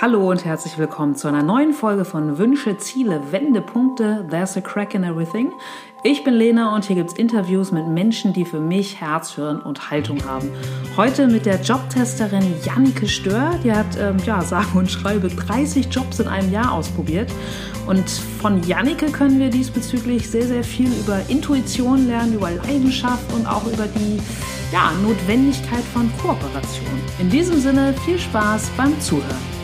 Hallo und herzlich willkommen zu einer neuen Folge von Wünsche, Ziele, Wendepunkte. There's a crack in everything. Ich bin Lena und hier gibt es Interviews mit Menschen, die für mich Herz, Hirn und Haltung haben. Heute mit der Jobtesterin Jannike Stör. Die hat, ähm, ja, sage und schreibe 30 Jobs in einem Jahr ausprobiert. Und von Jannike können wir diesbezüglich sehr, sehr viel über Intuition lernen, über Leidenschaft und auch über die ja, Notwendigkeit von Kooperation. In diesem Sinne viel Spaß beim Zuhören.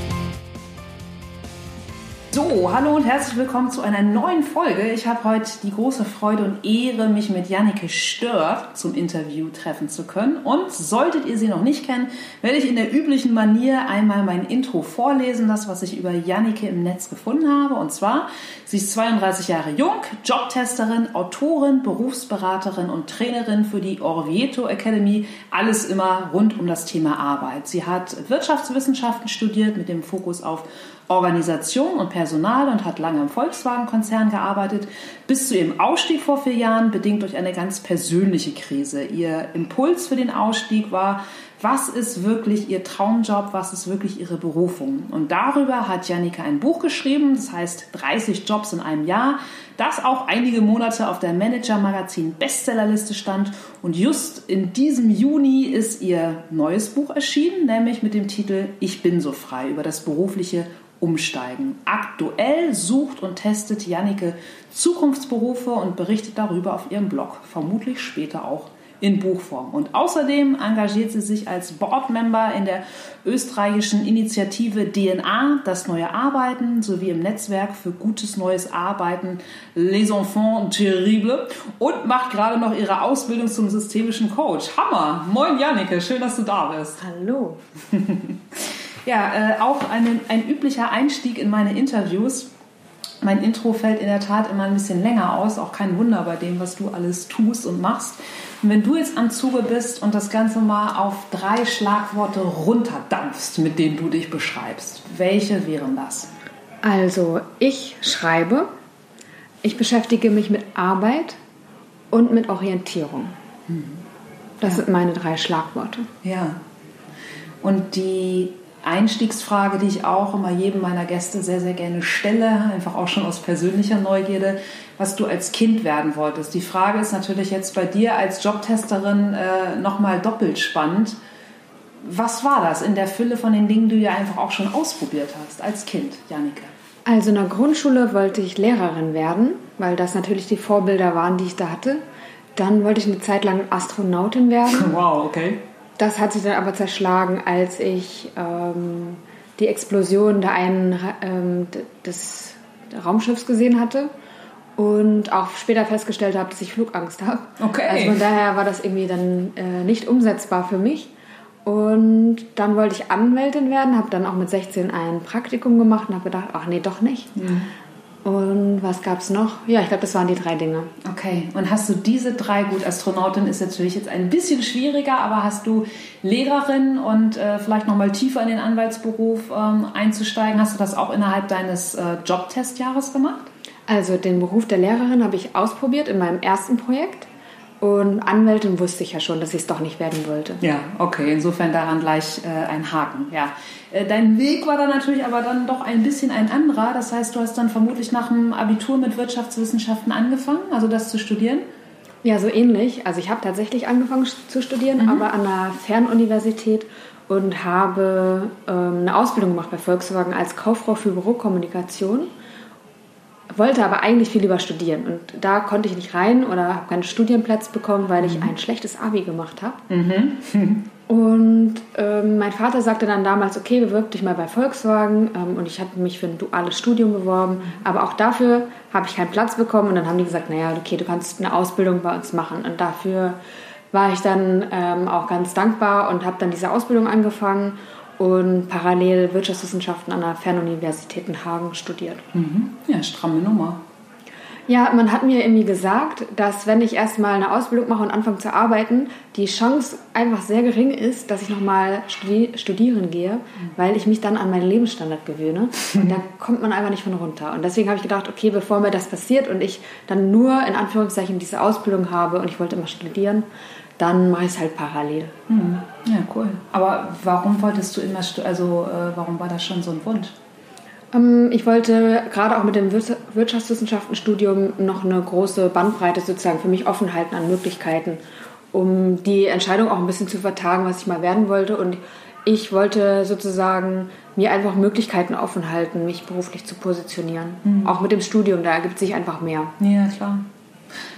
So, hallo und herzlich willkommen zu einer neuen Folge. Ich habe heute die große Freude und Ehre, mich mit Jannike Stör zum Interview treffen zu können. Und solltet ihr sie noch nicht kennen, werde ich in der üblichen Manier einmal mein Intro vorlesen, das, was ich über Jannike im Netz gefunden habe. Und zwar, sie ist 32 Jahre jung, Jobtesterin, Autorin, Berufsberaterin und Trainerin für die Orvieto Academy. Alles immer rund um das Thema Arbeit. Sie hat Wirtschaftswissenschaften studiert mit dem Fokus auf Organisation und Personal und hat lange im Volkswagen-Konzern gearbeitet, bis zu ihrem Ausstieg vor vier Jahren, bedingt durch eine ganz persönliche Krise. Ihr Impuls für den Ausstieg war, was ist wirklich ihr Traumjob, was ist wirklich ihre Berufung. Und darüber hat Janika ein Buch geschrieben, das heißt 30 Jobs in einem Jahr, das auch einige Monate auf der Manager-Magazin Bestsellerliste stand. Und just in diesem Juni ist ihr neues Buch erschienen, nämlich mit dem Titel Ich bin so frei über das berufliche umsteigen. Aktuell sucht und testet Jannike Zukunftsberufe und berichtet darüber auf ihrem Blog, vermutlich später auch in Buchform. Und außerdem engagiert sie sich als Boardmember in der österreichischen Initiative DNA, das neue Arbeiten, sowie im Netzwerk für gutes neues Arbeiten Les Enfants Terribles und macht gerade noch ihre Ausbildung zum systemischen Coach. Hammer! Moin Jannike, schön, dass du da bist. Hallo. Ja, äh, auch eine, ein üblicher Einstieg in meine Interviews. Mein Intro fällt in der Tat immer ein bisschen länger aus, auch kein Wunder bei dem, was du alles tust und machst. Und wenn du jetzt am Zuge bist und das Ganze mal auf drei Schlagworte runterdampfst, mit denen du dich beschreibst, welche wären das? Also, ich schreibe, ich beschäftige mich mit Arbeit und mit Orientierung. Das ja. sind meine drei Schlagworte. Ja. Und die Einstiegsfrage, die ich auch immer jedem meiner Gäste sehr, sehr gerne stelle, einfach auch schon aus persönlicher Neugierde, was du als Kind werden wolltest. Die Frage ist natürlich jetzt bei dir als Jobtesterin äh, nochmal doppelt spannend. Was war das in der Fülle von den Dingen, die du ja einfach auch schon ausprobiert hast als Kind, Jannike? Also in der Grundschule wollte ich Lehrerin werden, weil das natürlich die Vorbilder waren, die ich da hatte. Dann wollte ich eine Zeit lang Astronautin werden. Wow, okay. Das hat sich dann aber zerschlagen, als ich ähm, die Explosion der einen ähm, des Raumschiffs gesehen hatte und auch später festgestellt habe, dass ich Flugangst habe. Okay. Also von daher war das irgendwie dann äh, nicht umsetzbar für mich. Und dann wollte ich Anwältin werden, habe dann auch mit 16 ein Praktikum gemacht und habe gedacht, ach nee, doch nicht. Mhm. Und was gab es noch? Ja, ich glaube, das waren die drei Dinge. Okay, und hast du diese drei, gut, Astronautin ist natürlich jetzt ein bisschen schwieriger, aber hast du Lehrerin und äh, vielleicht nochmal tiefer in den Anwaltsberuf ähm, einzusteigen, hast du das auch innerhalb deines äh, Jobtestjahres gemacht? Also den Beruf der Lehrerin habe ich ausprobiert in meinem ersten Projekt. Und Anwältin wusste ich ja schon, dass ich es doch nicht werden wollte. Ja, okay, insofern daran gleich äh, ein Haken. Ja. Äh, dein Weg war dann natürlich aber dann doch ein bisschen ein anderer. Das heißt, du hast dann vermutlich nach dem Abitur mit Wirtschaftswissenschaften angefangen, also das zu studieren? Ja, so ähnlich. Also ich habe tatsächlich angefangen zu studieren, mhm. aber an einer Fernuniversität und habe ähm, eine Ausbildung gemacht bei Volkswagen als Kauffrau für Bürokommunikation wollte aber eigentlich viel lieber studieren und da konnte ich nicht rein oder habe keinen Studienplatz bekommen, weil ich mhm. ein schlechtes Abi gemacht habe. Mhm. Und ähm, mein Vater sagte dann damals, okay, bewirb dich mal bei Volkswagen ähm, und ich habe mich für ein duales Studium beworben, aber auch dafür habe ich keinen Platz bekommen und dann haben die gesagt, naja, okay, du kannst eine Ausbildung bei uns machen und dafür war ich dann ähm, auch ganz dankbar und habe dann diese Ausbildung angefangen und parallel Wirtschaftswissenschaften an der Fernuniversität in Hagen studiert. Mhm. Ja, stramme Nummer. Ja, man hat mir irgendwie gesagt, dass wenn ich erstmal eine Ausbildung mache und anfange zu arbeiten, die Chance einfach sehr gering ist, dass ich nochmal studi studieren gehe, weil ich mich dann an meinen Lebensstandard gewöhne. Und da kommt man einfach nicht von runter. Und deswegen habe ich gedacht, okay, bevor mir das passiert und ich dann nur in Anführungszeichen diese Ausbildung habe und ich wollte immer studieren, dann mache ich es halt parallel. Mhm. Ja, cool. Aber warum wolltest du immer, also äh, warum war das schon so ein Wunsch? Ähm, ich wollte gerade auch mit dem Wirtschaftswissenschaftenstudium noch eine große Bandbreite sozusagen für mich offen halten an Möglichkeiten, um die Entscheidung auch ein bisschen zu vertagen, was ich mal werden wollte. Und ich wollte sozusagen mir einfach Möglichkeiten offen halten, mich beruflich zu positionieren. Mhm. Auch mit dem Studium, da ergibt sich einfach mehr. Ja, klar.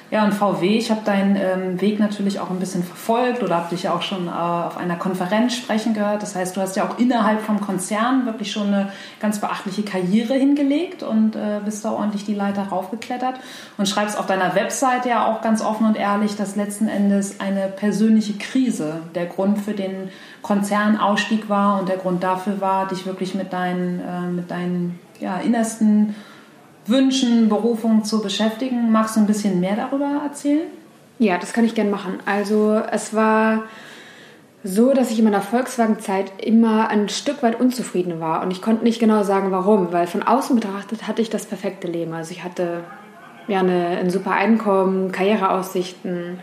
Ja, und VW, ich habe deinen ähm, Weg natürlich auch ein bisschen verfolgt oder habe dich ja auch schon äh, auf einer Konferenz sprechen gehört. Das heißt, du hast ja auch innerhalb vom Konzern wirklich schon eine ganz beachtliche Karriere hingelegt und äh, bist da ordentlich die Leiter raufgeklettert und schreibst auf deiner Webseite ja auch ganz offen und ehrlich, dass letzten Endes eine persönliche Krise der Grund für den Konzernausstieg war und der Grund dafür war, dich wirklich mit deinen, äh, mit deinen ja, innersten Wünschen, Berufungen zu beschäftigen. Magst du ein bisschen mehr darüber erzählen? Ja, das kann ich gerne machen. Also es war so, dass ich in meiner Volkswagen-Zeit immer ein Stück weit unzufrieden war. Und ich konnte nicht genau sagen, warum, weil von außen betrachtet hatte ich das perfekte Leben. Also ich hatte ja eine, ein super Einkommen, Karriereaussichten,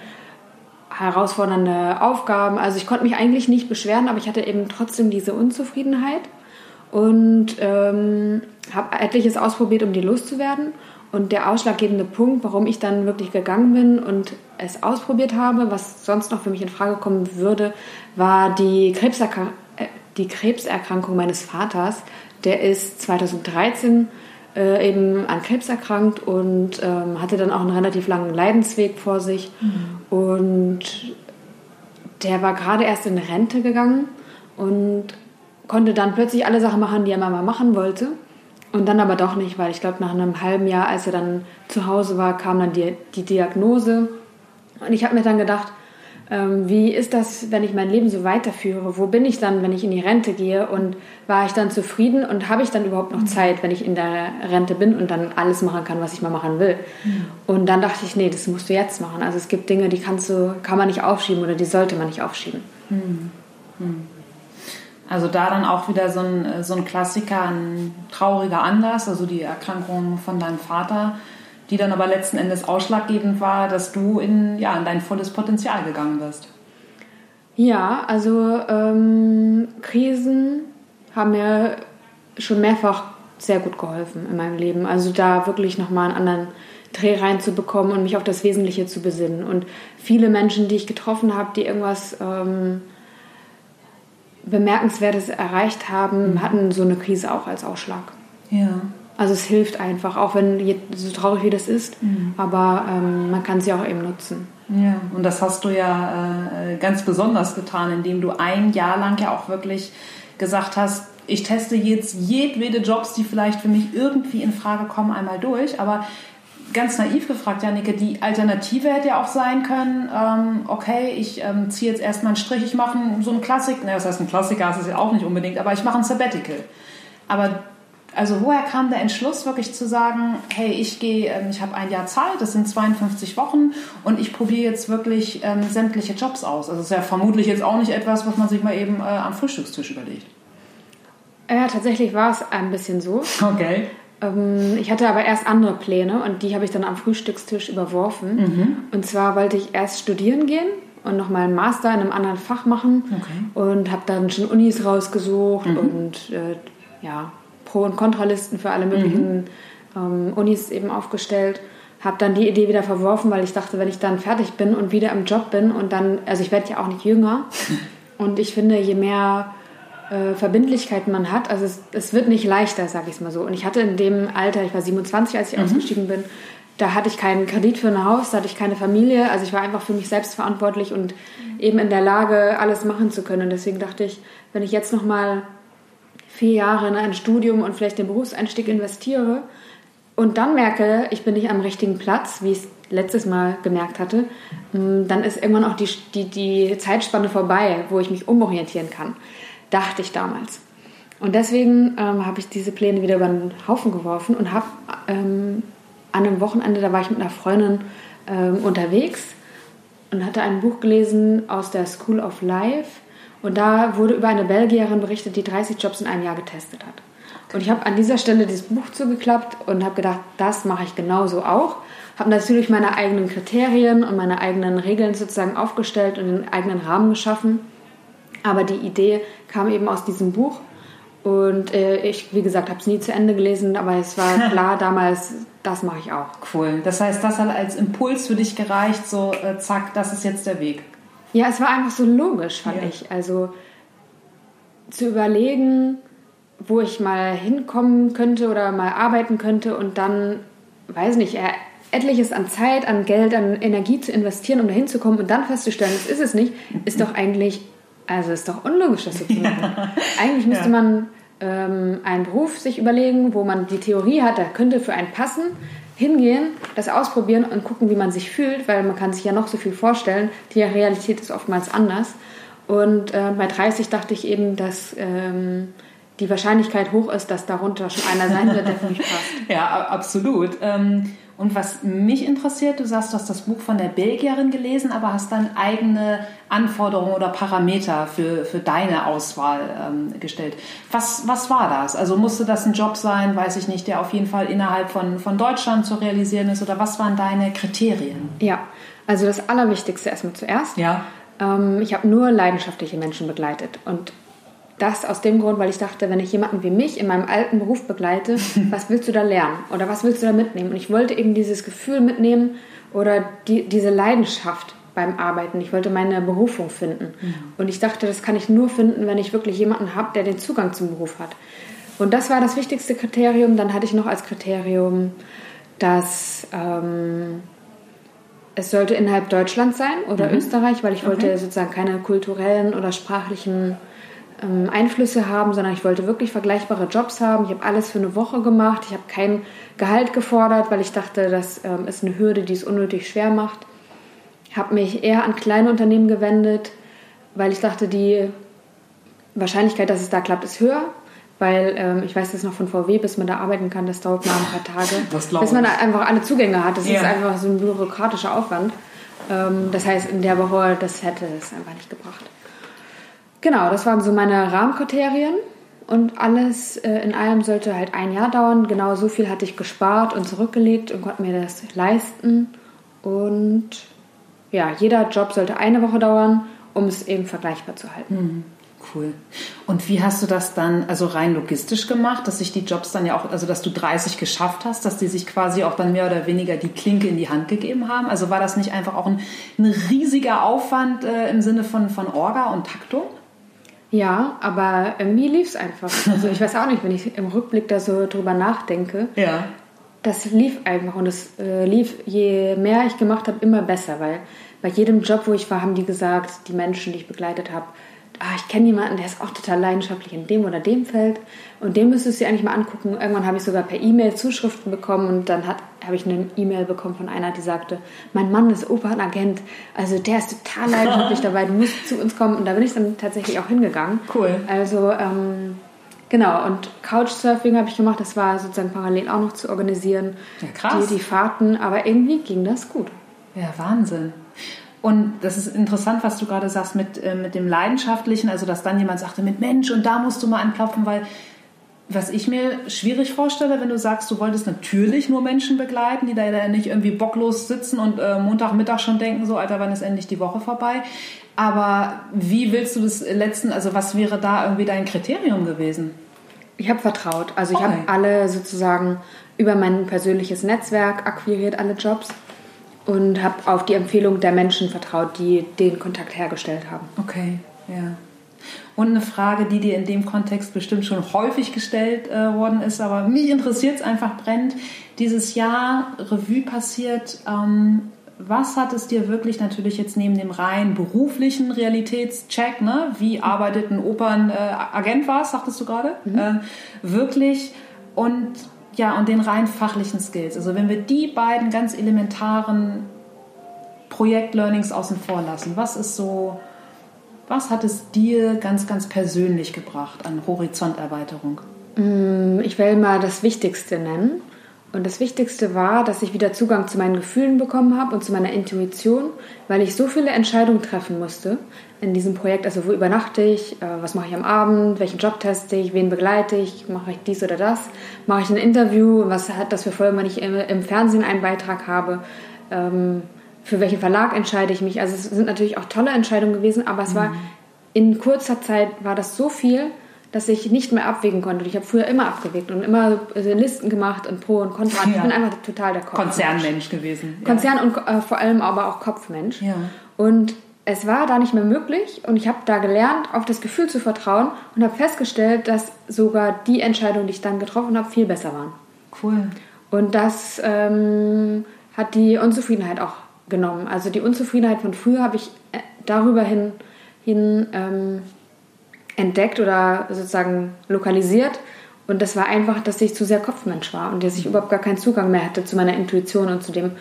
herausfordernde Aufgaben. Also ich konnte mich eigentlich nicht beschweren, aber ich hatte eben trotzdem diese Unzufriedenheit und ähm, habe etliches ausprobiert, um die loszuwerden. Und der ausschlaggebende Punkt, warum ich dann wirklich gegangen bin und es ausprobiert habe, was sonst noch für mich in Frage kommen würde, war die, Krebserkrank äh, die Krebserkrankung meines Vaters. Der ist 2013 äh, eben an Krebs erkrankt und ähm, hatte dann auch einen relativ langen Leidensweg vor sich. Mhm. Und der war gerade erst in Rente gegangen und konnte dann plötzlich alle Sachen machen, die er mal machen wollte. Und dann aber doch nicht, weil ich glaube, nach einem halben Jahr, als er dann zu Hause war, kam dann die, die Diagnose. Und ich habe mir dann gedacht, ähm, wie ist das, wenn ich mein Leben so weiterführe? Wo bin ich dann, wenn ich in die Rente gehe? Und war ich dann zufrieden und habe ich dann überhaupt noch Zeit, wenn ich in der Rente bin und dann alles machen kann, was ich mal machen will? Mhm. Und dann dachte ich, nee, das musst du jetzt machen. Also es gibt Dinge, die kannst du, kann man nicht aufschieben oder die sollte man nicht aufschieben. Mhm. Mhm. Also da dann auch wieder so ein, äh, so ein Klassiker, ein trauriger Anlass, also die Erkrankung von deinem Vater, die dann aber letzten Endes ausschlaggebend war, dass du in, ja, in dein volles Potenzial gegangen bist. Ja, also ähm, Krisen haben mir schon mehrfach sehr gut geholfen in meinem Leben. Also da wirklich nochmal einen anderen Dreh reinzubekommen und mich auf das Wesentliche zu besinnen. Und viele Menschen, die ich getroffen habe, die irgendwas... Ähm, Bemerkenswertes erreicht haben, mhm. hatten so eine Krise auch als Ausschlag. Ja. Also es hilft einfach, auch wenn so traurig wie das ist, mhm. aber ähm, man kann sie auch eben nutzen. Ja, und das hast du ja äh, ganz besonders getan, indem du ein Jahr lang ja auch wirklich gesagt hast, ich teste jetzt jedwede Jobs, die vielleicht für mich irgendwie in Frage kommen, einmal durch, aber ganz naiv gefragt, Jannike, die Alternative hätte ja auch sein können, ähm, okay, ich ähm, ziehe jetzt erstmal einen Strich, ich mache so einen Klassik, ne, das heißt ein Klassiker ist es ja auch nicht unbedingt, aber ich mache ein Sabbatical. Aber also woher kam der Entschluss wirklich zu sagen, hey, ich gehe, ähm, ich habe ein Jahr Zeit, das sind 52 Wochen und ich probiere jetzt wirklich ähm, sämtliche Jobs aus. Also das ist ja vermutlich jetzt auch nicht etwas, was man sich mal eben äh, am Frühstückstisch überlegt. Ja, tatsächlich war es ein bisschen so. Okay. Ähm, ich hatte aber erst andere Pläne und die habe ich dann am Frühstückstisch überworfen. Mhm. Und zwar wollte ich erst studieren gehen und nochmal einen Master in einem anderen Fach machen okay. und habe dann schon Unis rausgesucht mhm. und äh, ja, Pro- und Kontralisten für alle möglichen mhm. ähm, Unis eben aufgestellt. Habe dann die Idee wieder verworfen, weil ich dachte, wenn ich dann fertig bin und wieder im Job bin und dann, also ich werde ja auch nicht jünger. und ich finde, je mehr äh, Verbindlichkeiten man hat. Also es, es wird nicht leichter, sage ich es mal so. Und ich hatte in dem Alter, ich war 27, als ich mhm. ausgestiegen bin, da hatte ich keinen Kredit für ein Haus, da hatte ich keine Familie. Also ich war einfach für mich selbst verantwortlich und eben in der Lage, alles machen zu können. Und deswegen dachte ich, wenn ich jetzt noch mal vier Jahre in ein Studium und vielleicht den Berufseinstieg investiere und dann merke, ich bin nicht am richtigen Platz, wie ich es letztes Mal gemerkt hatte, mm, dann ist irgendwann auch die, die, die Zeitspanne vorbei, wo ich mich umorientieren kann dachte ich damals. Und deswegen ähm, habe ich diese Pläne wieder über den Haufen geworfen und habe ähm, an einem Wochenende, da war ich mit einer Freundin ähm, unterwegs und hatte ein Buch gelesen aus der School of Life. Und da wurde über eine Belgierin berichtet, die 30 Jobs in einem Jahr getestet hat. Und ich habe an dieser Stelle dieses Buch zugeklappt und habe gedacht, das mache ich genauso auch. Habe natürlich meine eigenen Kriterien und meine eigenen Regeln sozusagen aufgestellt und einen eigenen Rahmen geschaffen. Aber die Idee kam eben aus diesem Buch. Und äh, ich, wie gesagt, habe es nie zu Ende gelesen, aber es war klar damals, das mache ich auch. Cool. Das heißt, das hat als Impuls für dich gereicht, so äh, zack, das ist jetzt der Weg. Ja, es war einfach so logisch, fand ja. ich. Also zu überlegen, wo ich mal hinkommen könnte oder mal arbeiten könnte und dann, weiß nicht, etliches an Zeit, an Geld, an Energie zu investieren, um da hinzukommen und dann festzustellen, das ist es nicht, ist doch eigentlich, also ist doch unlogisch, das so zu machen. Ja. Eigentlich müsste ja. man ähm, einen Beruf sich überlegen, wo man die Theorie hat, der könnte für einen passen, hingehen, das ausprobieren und gucken, wie man sich fühlt, weil man kann sich ja noch so viel vorstellen. Die Realität ist oftmals anders. Und äh, bei 30 dachte ich eben, dass ähm, die Wahrscheinlichkeit hoch ist, dass darunter schon einer sein wird, der für mich passt. Ja, absolut. Ähm, und was mich interessiert, du sagst, du hast das Buch von der Belgierin gelesen, aber hast dann eigene Anforderungen oder Parameter für, für deine Auswahl ähm, gestellt. Was, was war das? Also musste das ein Job sein, weiß ich nicht, der auf jeden Fall innerhalb von, von Deutschland zu realisieren ist? Oder was waren deine Kriterien? Ja, also das Allerwichtigste erstmal zuerst. Ja. Ähm, ich habe nur leidenschaftliche Menschen begleitet. Und das aus dem Grund, weil ich dachte, wenn ich jemanden wie mich in meinem alten Beruf begleite, was willst du da lernen oder was willst du da mitnehmen? Und ich wollte eben dieses Gefühl mitnehmen oder die, diese Leidenschaft beim Arbeiten. Ich wollte meine Berufung finden. Mhm. Und ich dachte, das kann ich nur finden, wenn ich wirklich jemanden habe, der den Zugang zum Beruf hat. Und das war das wichtigste Kriterium. Dann hatte ich noch als Kriterium, dass ähm, es sollte innerhalb Deutschlands sein oder mhm. Österreich, weil ich wollte okay. sozusagen keine kulturellen oder sprachlichen ähm, Einflüsse haben, sondern ich wollte wirklich vergleichbare Jobs haben. Ich habe alles für eine Woche gemacht. Ich habe kein Gehalt gefordert, weil ich dachte, das ähm, ist eine Hürde, die es unnötig schwer macht. Ich habe mich eher an kleine Unternehmen gewendet, weil ich dachte, die Wahrscheinlichkeit, dass es da klappt, ist höher. Weil ähm, ich weiß das noch von VW, bis man da arbeiten kann, das dauert mal ein paar Tage. bis man einfach alle Zugänge hat. Das ja. ist einfach so ein bürokratischer Aufwand. Ähm, das heißt, in der Woche, das hätte es einfach nicht gebracht. Genau, das waren so meine Rahmenkriterien. Und alles äh, in allem sollte halt ein Jahr dauern. Genau so viel hatte ich gespart und zurückgelegt und konnte mir das leisten. Und ja, jeder Job sollte eine Woche dauern, um es eben vergleichbar zu halten. Mhm. Cool. Und wie hast du das dann, also rein logistisch gemacht, dass sich die Jobs dann ja auch, also dass du 30 geschafft hast, dass die sich quasi auch dann mehr oder weniger die Klinke in die Hand gegeben haben? Also war das nicht einfach auch ein, ein riesiger Aufwand äh, im Sinne von, von Orga und Taktung? Ja, aber irgendwie lief es einfach. Also ich weiß auch nicht, wenn ich im Rückblick da so drüber nachdenke. Ja. Das lief einfach und es äh, lief, je mehr ich gemacht habe, immer besser, weil bei jedem Job, wo ich war, haben die gesagt, die Menschen, die ich begleitet habe, ah, ich kenne jemanden, der ist auch total leidenschaftlich in dem oder dem Feld und den müsstest du dir eigentlich mal angucken. Irgendwann habe ich sogar per E-Mail Zuschriften bekommen und dann habe ich eine E-Mail bekommen von einer, die sagte, mein Mann ist Opernagent, also der ist total leidenschaftlich dabei, du musst zu uns kommen und da bin ich dann tatsächlich auch hingegangen. Cool. Also ähm, Genau, und Couchsurfing habe ich gemacht, das war sozusagen parallel auch noch zu organisieren. Ja, krass. Die, die Fahrten, aber irgendwie ging das gut. Ja, Wahnsinn. Und das ist interessant, was du gerade sagst mit, äh, mit dem Leidenschaftlichen, also dass dann jemand sagte, mit Mensch, und da musst du mal anklopfen, weil was ich mir schwierig vorstelle, wenn du sagst, du wolltest natürlich nur Menschen begleiten, die da nicht irgendwie bocklos sitzen und äh, Montagmittag schon denken, so, Alter, wann ist endlich die Woche vorbei? Aber wie willst du das letzten, also was wäre da irgendwie dein Kriterium gewesen? Ich habe vertraut. Also ich okay. habe alle sozusagen über mein persönliches Netzwerk akquiriert, alle Jobs und habe auf die Empfehlung der Menschen vertraut, die den Kontakt hergestellt haben. Okay, ja. Und eine Frage, die dir in dem Kontext bestimmt schon häufig gestellt äh, worden ist, aber mich interessiert es einfach brennend. Dieses Jahr Revue passiert. Ähm, was hat es dir wirklich natürlich jetzt neben dem rein beruflichen Realitätscheck, ne? wie arbeitet ein Opernagent äh, war, sagtest du gerade, mhm. äh, wirklich und ja, und den rein fachlichen Skills. Also wenn wir die beiden ganz elementaren Projekt-Learnings außen vor lassen, was ist so, was hat es dir ganz, ganz persönlich gebracht an Horizonterweiterung? Mm, ich will mal das Wichtigste nennen. Und das Wichtigste war, dass ich wieder Zugang zu meinen Gefühlen bekommen habe und zu meiner Intuition, weil ich so viele Entscheidungen treffen musste, in diesem Projekt, also wo übernachte ich, äh, was mache ich am Abend, welchen Job teste ich, wen begleite ich, mache ich dies oder das, mache ich ein Interview, was hat das für Folgen, wenn ich im, Fernsehen einen Beitrag habe, ähm, für welchen Verlag entscheide ich mich. Also es sind natürlich auch tolle Entscheidungen gewesen, aber es mhm. war in kurzer Zeit war das so viel, dass ich nicht mehr abwägen konnte. Ich habe früher immer abgewegt und immer Listen gemacht und Pro und Contra. Ja. Ich bin einfach total der Kopfmensch. Konzernmensch gewesen. Konzern und äh, vor allem aber auch Kopfmensch. Ja. Und es war da nicht mehr möglich und ich habe da gelernt, auf das Gefühl zu vertrauen und habe festgestellt, dass sogar die Entscheidungen, die ich dann getroffen habe, viel besser waren. Cool. Und das ähm, hat die Unzufriedenheit auch genommen. Also die Unzufriedenheit von früher habe ich äh, darüber hin, hin ähm, entdeckt oder sozusagen lokalisiert. Und das war einfach, dass ich zu sehr Kopfmensch war und dass ich überhaupt gar keinen Zugang mehr hatte zu meiner Intuition und zu dem,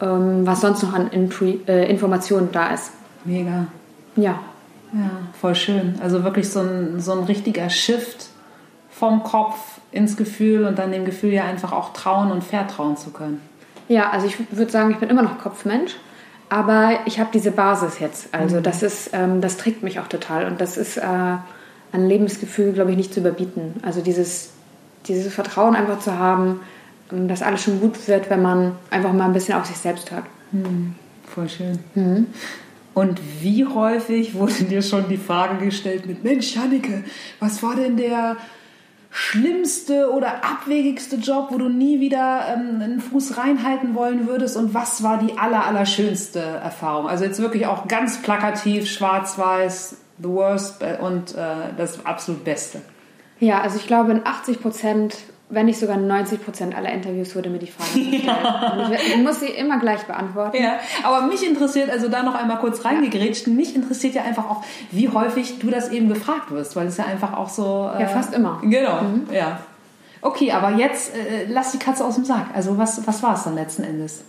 ähm, was sonst noch an Intui äh, Informationen da ist. Mega. Ja. Ja, voll schön. Also wirklich so ein, so ein richtiger Shift vom Kopf ins Gefühl und dann dem Gefühl ja einfach auch trauen und vertrauen zu können. Ja, also ich würde sagen, ich bin immer noch Kopfmensch, aber ich habe diese Basis jetzt. Also mhm. das ist, ähm, das trägt mich auch total und das ist äh, ein Lebensgefühl, glaube ich, nicht zu überbieten. Also dieses, dieses Vertrauen einfach zu haben, ähm, dass alles schon gut wird, wenn man einfach mal ein bisschen auf sich selbst hört. Mhm. Voll schön. Mhm. Und wie häufig wurde dir schon die Frage gestellt mit, Mensch, Jannike, was war denn der schlimmste oder abwegigste Job, wo du nie wieder ähm, einen Fuß reinhalten wollen würdest und was war die aller, aller schönste Erfahrung? Also jetzt wirklich auch ganz plakativ, schwarz-weiß, the worst äh, und äh, das absolut Beste. Ja, also ich glaube in 80 Prozent wenn nicht sogar 90 Prozent aller Interviews wurde mir die Frage gestellt. Ja. Ich, ich, muss sie immer gleich beantworten. Ja, aber mich interessiert, also da noch einmal kurz reingegrätscht, ja. mich interessiert ja einfach auch, wie häufig du das eben gefragt wirst, weil es ja einfach auch so... Äh, ja, fast immer. Genau, mhm. ja. Okay, aber jetzt äh, lass die Katze aus dem Sack. Also was, was war es dann letzten Endes?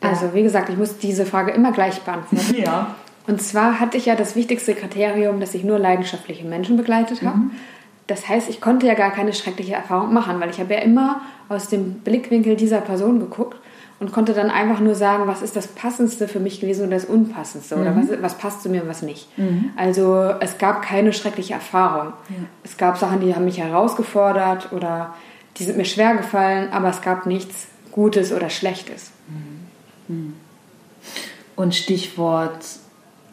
Also wie gesagt, ich muss diese Frage immer gleich beantworten. ja. Und zwar hatte ich ja das wichtigste Kriterium, dass ich nur leidenschaftliche Menschen begleitet habe. Mhm. Das heißt, ich konnte ja gar keine schreckliche Erfahrung machen, weil ich habe ja immer aus dem Blickwinkel dieser Person geguckt und konnte dann einfach nur sagen, was ist das Passendste für mich gewesen und das Unpassendste mhm. oder was, was, passt zu mir und was nicht. Mhm. Also es gab keine schreckliche Erfahrung. Ja. Es gab Sachen, die haben mich herausgefordert oder die sind mir schwer gefallen, aber es gab nichts Gutes oder Schlechtes. Mhm. mhm. Und Stichwort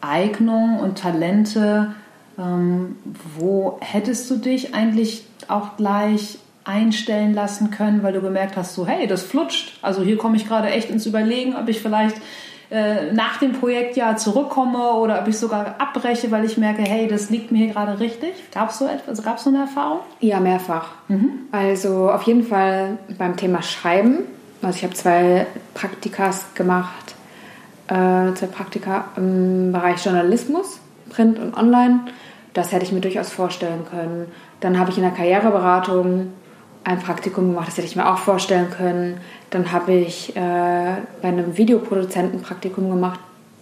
Eignung und Talente ähm, wo hättest du dich eigentlich auch gleich einstellen lassen können, weil du gemerkt hast, so hey, das flutscht. Also hier komme ich gerade echt ins Überlegen, ob ich vielleicht äh, nach dem Projekt ja zurückkomme oder ob ich sogar abbreche, weil ich merke, hey, das liegt mir hier gerade richtig. Gab es so etwas? Gab es so eine Erfahrung? Ja, mehrfach. Mhm. Also auf jeden Fall beim Thema Schreiben. Also ich habe zwei Praktikas gemacht, äh, zwei Praktika im Bereich Journalismus, Print und Online. Das hätte ich mir durchaus vorstellen können. Dann habe ich in der Karriereberatung ein Praktikum gemacht, das hätte ich mir auch vorstellen können. Dann habe ich äh, bei einem Videoproduzenten Praktikum gemacht,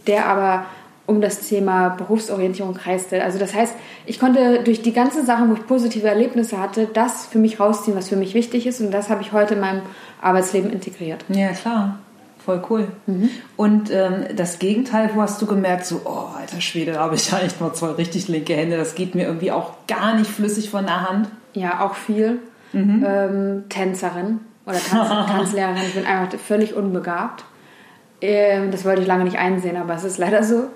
der aber um das Thema Berufsorientierung kreiste. Also das heißt, ich konnte durch die ganzen Sachen, wo ich positive Erlebnisse hatte, das für mich rausziehen, was für mich wichtig ist. Und das habe ich heute in meinem Arbeitsleben integriert. Ja, klar. Voll cool. Mhm. Und ähm, das Gegenteil, wo hast du gemerkt, so, oh, alter Schwede, da habe ich ja echt mal zwei richtig linke Hände, das geht mir irgendwie auch gar nicht flüssig von der Hand? Ja, auch viel. Mhm. Ähm, Tänzerin oder Tanz Tanzlehrerin, ich bin einfach völlig unbegabt. Ähm, das wollte ich lange nicht einsehen, aber es ist leider so.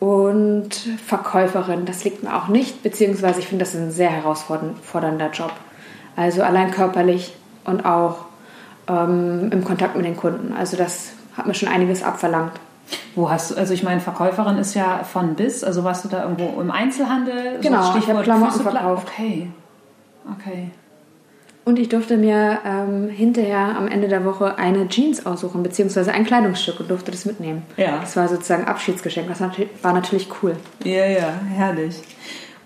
Und Verkäuferin, das liegt mir auch nicht, beziehungsweise ich finde, das ist ein sehr herausfordernder Job. Also allein körperlich und auch ähm, im Kontakt mit den Kunden. Also das hat mir schon einiges abverlangt. Wo hast du, also ich meine, Verkäuferin ist ja von bis, also warst du da irgendwo im Einzelhandel? Genau, so ich habe verkauft. Okay, okay. Und ich durfte mir ähm, hinterher am Ende der Woche eine Jeans aussuchen, beziehungsweise ein Kleidungsstück und durfte das mitnehmen. Ja. Das war sozusagen Abschiedsgeschenk. Das war natürlich cool. Ja, ja, herrlich.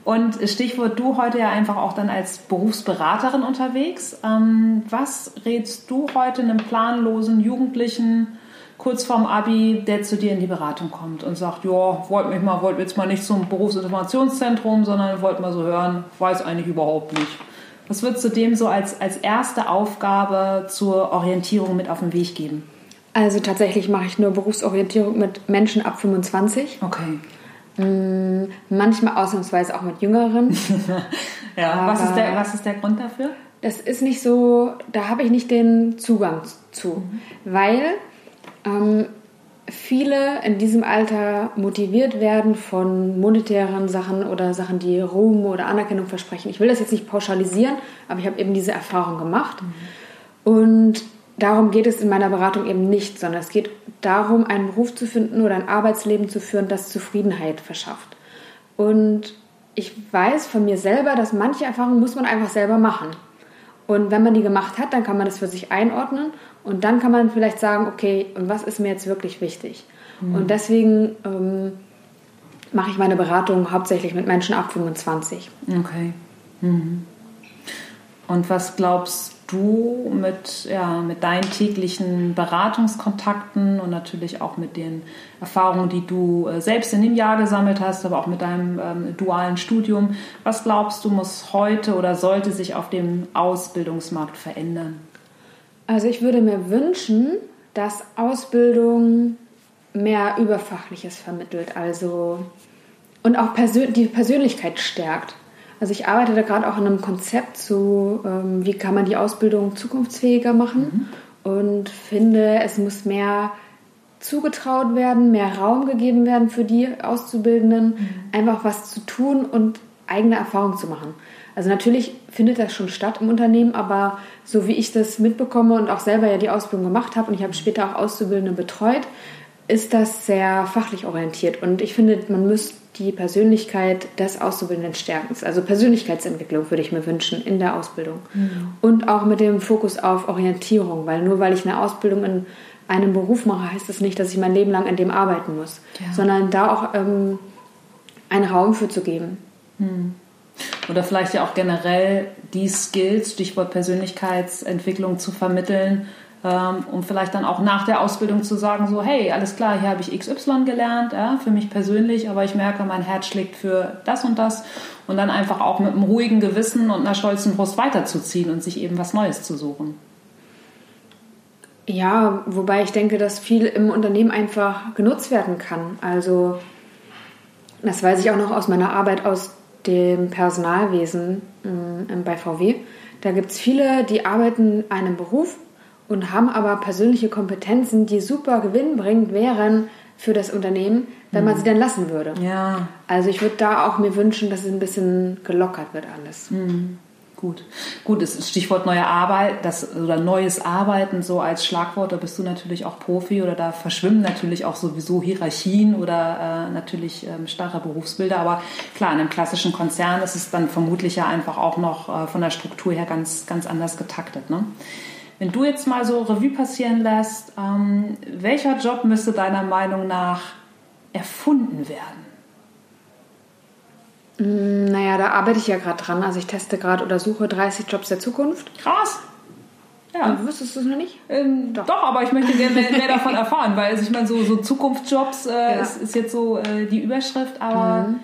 Und Stichwort du heute ja einfach auch dann als Berufsberaterin unterwegs. Ähm, was rätst du heute einem planlosen Jugendlichen kurz vorm Abi, der zu dir in die Beratung kommt und sagt, ja, wollt mich mal, wollt jetzt mal nicht zum Berufsinformationszentrum, sondern wollt mal so hören, weiß eigentlich überhaupt nicht. Was würdest du dem so als, als erste Aufgabe zur Orientierung mit auf den Weg geben? Also tatsächlich mache ich nur Berufsorientierung mit Menschen ab 25. Okay. Mm, manchmal ausnahmsweise auch mit Jüngeren. ja, was ist, der, was ist der Grund dafür? Das ist nicht so, da habe ich nicht den Zugang zu, mhm. weil ähm, viele in diesem Alter motiviert werden von monetären Sachen oder Sachen, die Ruhm oder Anerkennung versprechen. Ich will das jetzt nicht pauschalisieren, aber ich habe eben diese Erfahrung gemacht. Mhm. Und darum geht es in meiner Beratung eben nicht, sondern es geht darum, einen Beruf zu finden oder ein Arbeitsleben zu führen, das Zufriedenheit verschafft. Und ich weiß von mir selber, dass manche Erfahrungen muss man einfach selber machen. Und wenn man die gemacht hat, dann kann man das für sich einordnen und dann kann man vielleicht sagen, okay, und was ist mir jetzt wirklich wichtig? Mhm. Und deswegen ähm, mache ich meine Beratung hauptsächlich mit Menschen ab 25. Okay. Mhm. Und was glaubst du mit, ja, mit deinen täglichen Beratungskontakten und natürlich auch mit den Erfahrungen, die du äh, selbst in dem Jahr gesammelt hast, aber auch mit deinem ähm, dualen Studium, was glaubst du, muss heute oder sollte sich auf dem Ausbildungsmarkt verändern? Also ich würde mir wünschen, dass Ausbildung mehr Überfachliches vermittelt, also und auch Persön die Persönlichkeit stärkt. Also ich arbeite da gerade auch an einem Konzept zu, ähm, wie kann man die Ausbildung zukunftsfähiger machen mhm. und finde, es muss mehr zugetraut werden, mehr Raum gegeben werden für die Auszubildenden, mhm. einfach was zu tun und eigene Erfahrungen zu machen. Also natürlich findet das schon statt im Unternehmen, aber so wie ich das mitbekomme und auch selber ja die Ausbildung gemacht habe und ich habe später auch Auszubildende betreut, ist das sehr fachlich orientiert. Und ich finde, man müsste die Persönlichkeit des Auszubildenden stärken. Also Persönlichkeitsentwicklung würde ich mir wünschen in der Ausbildung. Mhm. Und auch mit dem Fokus auf Orientierung, weil nur weil ich eine Ausbildung in einem Beruf mache, heißt das nicht, dass ich mein Leben lang an dem arbeiten muss, ja. sondern da auch ähm, einen Raum für zu geben. Mhm. Oder vielleicht ja auch generell die Skills, Stichwort Persönlichkeitsentwicklung zu vermitteln, um vielleicht dann auch nach der Ausbildung zu sagen, so, hey, alles klar, hier habe ich XY gelernt, ja, für mich persönlich, aber ich merke, mein Herz schlägt für das und das und dann einfach auch mit einem ruhigen Gewissen und einer stolzen Brust weiterzuziehen und sich eben was Neues zu suchen. Ja, wobei ich denke, dass viel im Unternehmen einfach genutzt werden kann. Also, das weiß ich auch noch aus meiner Arbeit aus dem Personalwesen äh, bei VW. Da gibt es viele, die arbeiten einen Beruf und haben aber persönliche Kompetenzen, die super gewinnbringend wären für das Unternehmen, wenn man mhm. sie dann lassen würde. Ja. Also ich würde da auch mir wünschen, dass es ein bisschen gelockert wird alles. Mhm. Gut. Gut, das ist Stichwort neue Arbeit, das oder neues Arbeiten so als Schlagwort, da bist du natürlich auch Profi oder da verschwimmen natürlich auch sowieso Hierarchien oder äh, natürlich ähm, starre Berufsbilder. Aber klar, in einem klassischen Konzern ist es dann vermutlich ja einfach auch noch äh, von der Struktur her ganz, ganz anders getaktet. Ne? Wenn du jetzt mal so Revue passieren lässt, ähm, welcher Job müsste deiner Meinung nach erfunden werden? Mm, naja, da arbeite ich ja gerade dran. Also ich teste gerade oder suche 30 Jobs der Zukunft. Krass. Ja. Und wüsstest du es noch nicht? Ähm, doch. doch. aber ich möchte gerne mehr, mehr davon erfahren, weil also ich meine, so, so Zukunftsjobs äh, ja. ist, ist, jetzt so äh, die Überschrift, aber. Mhm.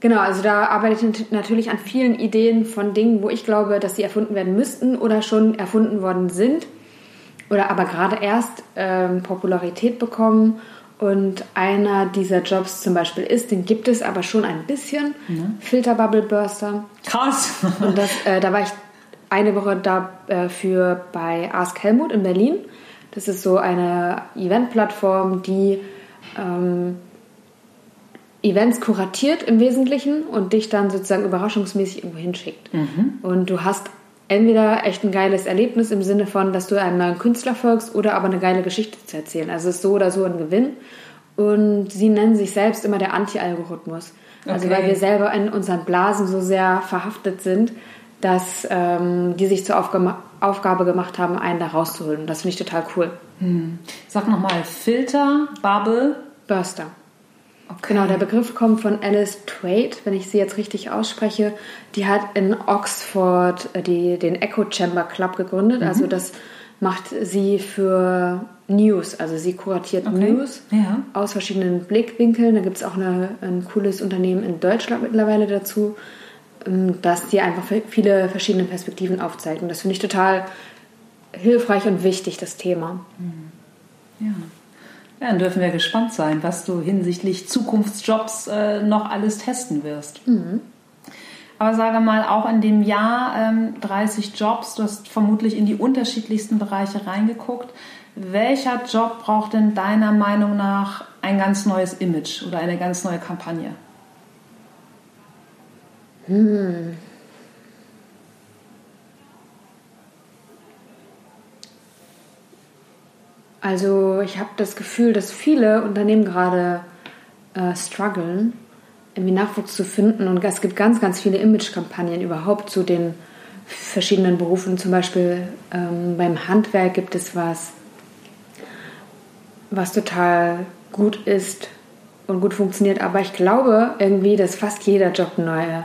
Genau, also da arbeite ich natürlich an vielen Ideen von Dingen, wo ich glaube, dass sie erfunden werden müssten oder schon erfunden worden sind oder aber gerade erst ähm, Popularität bekommen und einer dieser Jobs zum Beispiel ist, den gibt es aber schon ein bisschen, mhm. Filterbubble Burster. Krass. Und das, äh, da war ich eine Woche dafür äh, bei Ask Helmut in Berlin. Das ist so eine Eventplattform, die ähm, Events kuratiert im Wesentlichen und dich dann sozusagen überraschungsmäßig irgendwo hinschickt. Mhm. Und du hast entweder echt ein geiles Erlebnis im Sinne von, dass du einem neuen Künstler folgst oder aber eine geile Geschichte zu erzählen. Also es ist so oder so ein Gewinn. Und sie nennen sich selbst immer der Anti-Algorithmus. Also okay. weil wir selber in unseren Blasen so sehr verhaftet sind, dass ähm, die sich zur Aufg Aufgabe gemacht haben, einen da rauszuholen. Das finde ich total cool. Hm. Sag nochmal, Filter, Bubble. Burster. Okay. Genau, der Begriff kommt von Alice Trade, wenn ich sie jetzt richtig ausspreche. Die hat in Oxford äh, die, den Echo Chamber Club gegründet. Mhm. Also das macht sie für News. Also sie kuratiert okay. News ja. aus verschiedenen Blickwinkeln. Da gibt es auch eine, ein cooles Unternehmen in Deutschland mittlerweile dazu, ähm, dass die einfach viele verschiedene Perspektiven aufzeigen. Das finde ich total hilfreich und wichtig, das Thema. Mhm. Ja. Ja, dann dürfen wir gespannt sein, was du hinsichtlich Zukunftsjobs äh, noch alles testen wirst. Mhm. Aber sage mal, auch in dem Jahr ähm, 30 Jobs, du hast vermutlich in die unterschiedlichsten Bereiche reingeguckt. Welcher Job braucht denn deiner Meinung nach ein ganz neues Image oder eine ganz neue Kampagne? Hm. Also ich habe das Gefühl, dass viele Unternehmen gerade äh, strugglen, irgendwie Nachwuchs zu finden. Und es gibt ganz, ganz viele Image-Kampagnen überhaupt zu den verschiedenen Berufen. Zum Beispiel ähm, beim Handwerk gibt es was, was total gut ist und gut funktioniert. Aber ich glaube irgendwie, dass fast jeder Job ein neue,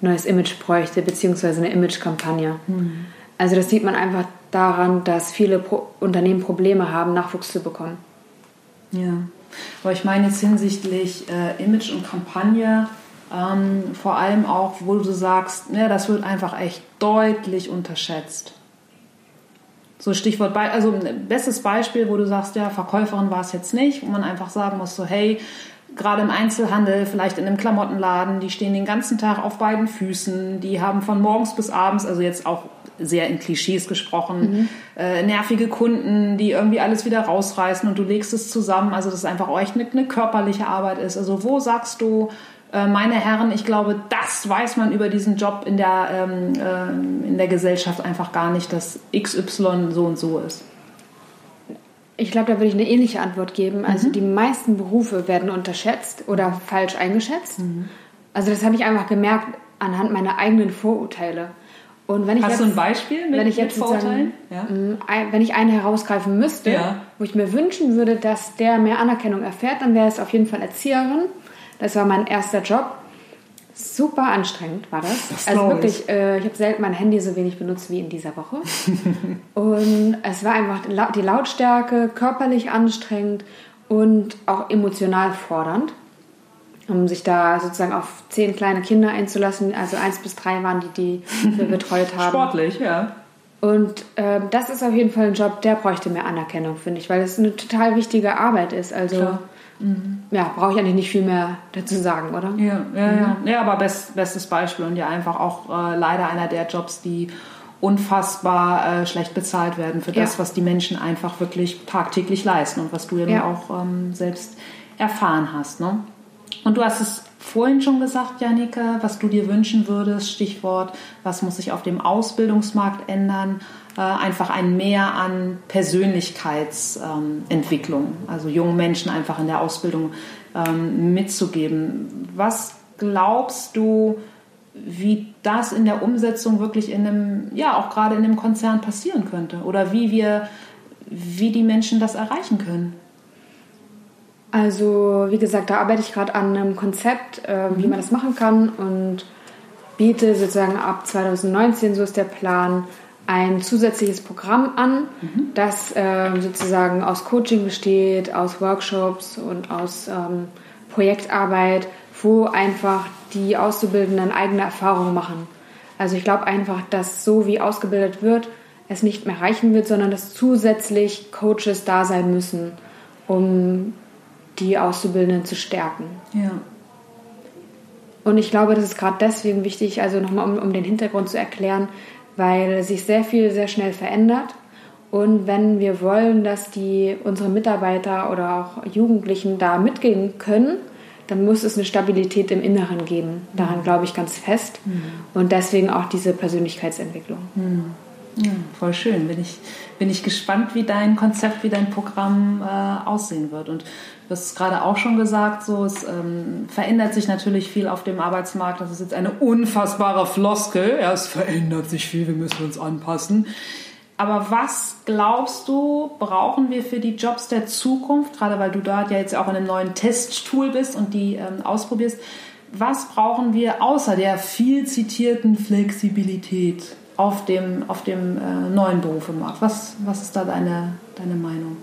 neues Image bräuchte, beziehungsweise eine Image-Kampagne. Mhm. Also das sieht man einfach daran, dass viele Pro Unternehmen Probleme haben, Nachwuchs zu bekommen. Ja, aber ich meine jetzt hinsichtlich äh, Image und Kampagne, ähm, vor allem auch, wo du sagst, ja, das wird einfach echt deutlich unterschätzt. So Stichwort, also bestes Beispiel, wo du sagst, ja, Verkäuferin war es jetzt nicht, wo man einfach sagen muss, so hey, gerade im Einzelhandel, vielleicht in einem Klamottenladen, die stehen den ganzen Tag auf beiden Füßen, die haben von morgens bis abends, also jetzt auch sehr in Klischees gesprochen, mhm. äh, nervige Kunden, die irgendwie alles wieder rausreißen und du legst es zusammen. Also dass es einfach euch eine, eine körperliche Arbeit ist. Also wo sagst du, äh, meine Herren, ich glaube, das weiß man über diesen Job in der, ähm, äh, in der Gesellschaft einfach gar nicht, dass XY so und so ist. Ich glaube, da würde ich eine ähnliche Antwort geben. Also mhm. die meisten Berufe werden unterschätzt oder falsch eingeschätzt. Mhm. Also das habe ich einfach gemerkt anhand meiner eigenen Vorurteile. Und wenn ich Hast jetzt, du ein Beispiel mit, wenn ich jetzt Vorurteilen? Ja. Mm, wenn ich einen herausgreifen müsste, ja. wo ich mir wünschen würde, dass der mehr Anerkennung erfährt, dann wäre es auf jeden Fall Erzieherin. Das war mein erster Job. Super anstrengend war das. das also wirklich, äh, ich habe selten mein Handy so wenig benutzt wie in dieser Woche. und es war einfach die Lautstärke, körperlich anstrengend und auch emotional fordernd um sich da sozusagen auf zehn kleine Kinder einzulassen. Also eins bis drei waren die, die wir betreut haben. Sportlich, ja. Und äh, das ist auf jeden Fall ein Job, der bräuchte mehr Anerkennung, finde ich, weil es eine total wichtige Arbeit ist. Also mhm. Ja, brauche ich eigentlich nicht viel mehr dazu sagen, oder? Ja, ja, mhm. ja. ja aber best, bestes Beispiel und ja einfach auch äh, leider einer der Jobs, die unfassbar äh, schlecht bezahlt werden für das, ja. was die Menschen einfach wirklich tagtäglich leisten und was du ja, ja. auch ähm, selbst erfahren hast. Ne? Und du hast es vorhin schon gesagt, Janika, was du dir wünschen würdest, Stichwort, was muss sich auf dem Ausbildungsmarkt ändern? Äh, einfach ein Mehr an Persönlichkeitsentwicklung, ähm, also jungen Menschen einfach in der Ausbildung ähm, mitzugeben. Was glaubst du, wie das in der Umsetzung wirklich in einem, ja, auch gerade in einem Konzern passieren könnte? Oder wie wir, wie die Menschen das erreichen können? Also, wie gesagt, da arbeite ich gerade an einem Konzept, äh, wie mhm. man das machen kann und biete sozusagen ab 2019, so ist der Plan, ein zusätzliches Programm an, mhm. das äh, sozusagen aus Coaching besteht, aus Workshops und aus ähm, Projektarbeit, wo einfach die Auszubildenden eigene Erfahrungen machen. Also ich glaube einfach, dass so wie ausgebildet wird, es nicht mehr reichen wird, sondern dass zusätzlich Coaches da sein müssen, um die Auszubildenden zu stärken. Ja. Und ich glaube, das ist gerade deswegen wichtig, also nochmal um, um den Hintergrund zu erklären, weil sich sehr viel sehr schnell verändert. Und wenn wir wollen, dass die unsere Mitarbeiter oder auch Jugendlichen da mitgehen können, dann muss es eine Stabilität im Inneren geben. Daran mhm. glaube ich ganz fest. Mhm. Und deswegen auch diese Persönlichkeitsentwicklung. Mhm. Ja, voll schön. Bin ich, bin ich gespannt, wie dein Konzept, wie dein Programm äh, aussehen wird. Und Du hast es gerade auch schon gesagt, so, es ähm, verändert sich natürlich viel auf dem Arbeitsmarkt. Das ist jetzt eine unfassbare Floskel. Ja, es verändert sich viel, wir müssen uns anpassen. Aber was glaubst du, brauchen wir für die Jobs der Zukunft, gerade weil du da ja jetzt auch in einem neuen Testtool bist und die ähm, ausprobierst? Was brauchen wir außer der viel zitierten Flexibilität auf dem, auf dem äh, neuen Berufemarkt? Was, was ist da deine, deine Meinung?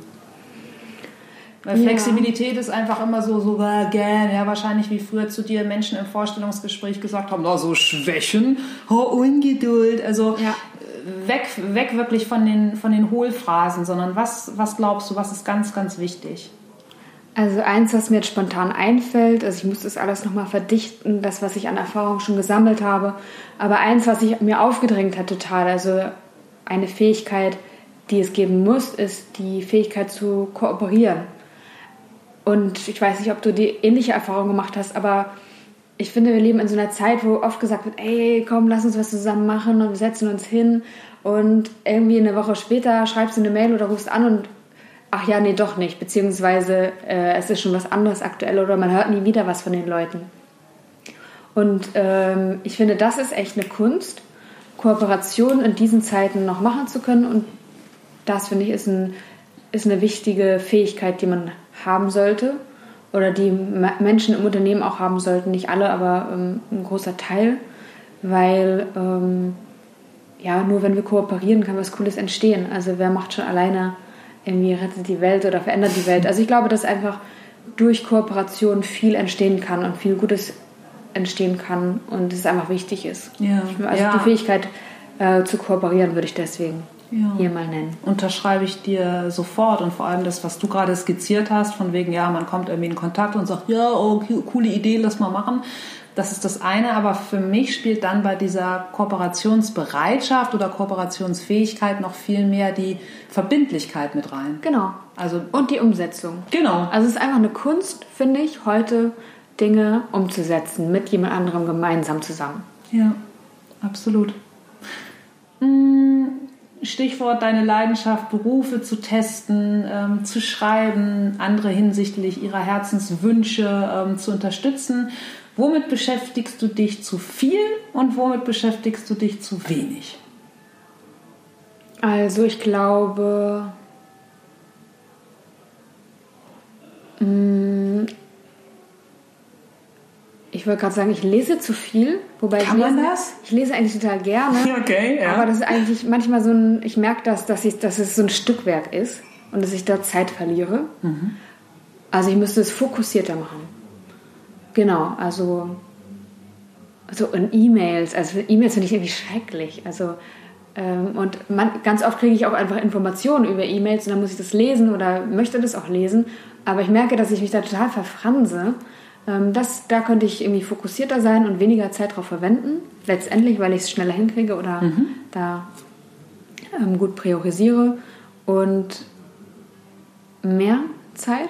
Weil Flexibilität ja. ist einfach immer so, so gern, ja, wahrscheinlich wie früher zu dir Menschen im Vorstellungsgespräch gesagt haben, da so Schwächen, oh, Ungeduld, also ja. weg, weg wirklich von den, von den Hohlphrasen, sondern was, was glaubst du, was ist ganz, ganz wichtig? Also eins, was mir jetzt spontan einfällt, also ich muss das alles nochmal verdichten, das, was ich an Erfahrung schon gesammelt habe. Aber eins, was sich mir aufgedrängt hat total, also eine Fähigkeit, die es geben muss, ist die Fähigkeit zu kooperieren. Und ich weiß nicht, ob du die ähnliche Erfahrung gemacht hast, aber ich finde, wir leben in so einer Zeit, wo oft gesagt wird, ey, komm, lass uns was zusammen machen und wir setzen uns hin und irgendwie eine Woche später schreibst du eine Mail oder rufst an und ach ja, nee, doch nicht, beziehungsweise äh, es ist schon was anderes aktuell oder man hört nie wieder was von den Leuten. Und ähm, ich finde, das ist echt eine Kunst, Kooperation in diesen Zeiten noch machen zu können und das finde ich ist, ein, ist eine wichtige Fähigkeit, die man haben sollte oder die Menschen im Unternehmen auch haben sollten. Nicht alle, aber ähm, ein großer Teil, weil ähm, ja, nur wenn wir kooperieren, kann was Cooles entstehen. Also wer macht schon alleine irgendwie rettet die Welt oder verändert die Welt. Also ich glaube, dass einfach durch Kooperation viel entstehen kann und viel Gutes entstehen kann und es einfach wichtig ist. Ja. Also ja. die Fähigkeit äh, zu kooperieren würde ich deswegen ja. hier mal nennen. Unterschreibe ich dir sofort und vor allem das, was du gerade skizziert hast, von wegen, ja, man kommt irgendwie in Kontakt und sagt, ja, oh, coole Idee, lass mal machen. Das ist das eine, aber für mich spielt dann bei dieser Kooperationsbereitschaft oder Kooperationsfähigkeit noch viel mehr die Verbindlichkeit mit rein. Genau. Also und die Umsetzung. Genau. Also es ist einfach eine Kunst, finde ich, heute Dinge umzusetzen mit jemand anderem gemeinsam zusammen. Ja, absolut. Mm, Stichwort deine Leidenschaft, Berufe zu testen, ähm, zu schreiben, andere hinsichtlich ihrer Herzenswünsche ähm, zu unterstützen. Womit beschäftigst du dich zu viel und womit beschäftigst du dich zu wenig? Also ich glaube, mm, ich wollte gerade sagen, ich lese zu viel. Wobei Kann ich lese, man das? Ich lese eigentlich total gerne. Okay, ja. Aber das ist eigentlich manchmal so ein, ich merke das, dass, ich, dass es so ein Stückwerk ist und dass ich da Zeit verliere. Mhm. Also ich müsste es fokussierter machen. Genau, also, also in E-Mails, also E-Mails finde ich irgendwie schrecklich. Also ähm, und man, ganz oft kriege ich auch einfach Informationen über E-Mails und dann muss ich das lesen oder möchte das auch lesen. Aber ich merke, dass ich mich da total verfranse ähm, das, da könnte ich irgendwie fokussierter sein und weniger Zeit darauf verwenden. Letztendlich, weil ich es schneller hinkriege oder mhm. da ähm, gut priorisiere. Und mehr Zeit?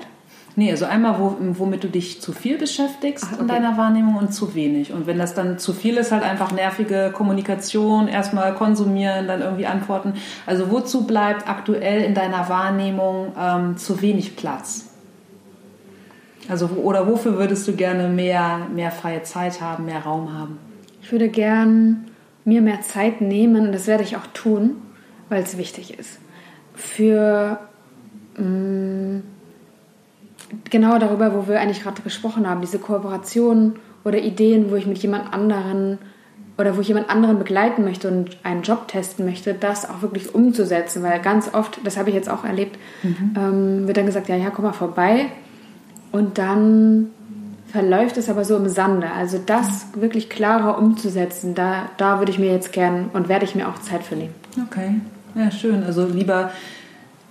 Nee, also einmal, wo, womit du dich zu viel beschäftigst Ach, okay. in deiner Wahrnehmung und zu wenig. Und wenn das dann zu viel ist, halt einfach nervige Kommunikation, erstmal konsumieren, dann irgendwie antworten. Also wozu bleibt aktuell in deiner Wahrnehmung ähm, zu wenig Platz? Also oder wofür würdest du gerne mehr, mehr freie Zeit haben, mehr Raum haben? Ich würde gern mir mehr Zeit nehmen, das werde ich auch tun, weil es wichtig ist. Für mh, mm, genau darüber, wo wir eigentlich gerade gesprochen haben, diese Kooperationen oder Ideen, wo ich mit jemand anderen oder wo ich jemand anderen begleiten möchte und einen Job testen möchte, das auch wirklich umzusetzen, weil ganz oft, das habe ich jetzt auch erlebt, mhm. ähm, wird dann gesagt, ja, ja, komm mal vorbei und dann verläuft es aber so im Sande. Also das wirklich klarer umzusetzen, da, da würde ich mir jetzt gern und werde ich mir auch Zeit für nehmen. Okay, ja, schön. Also lieber,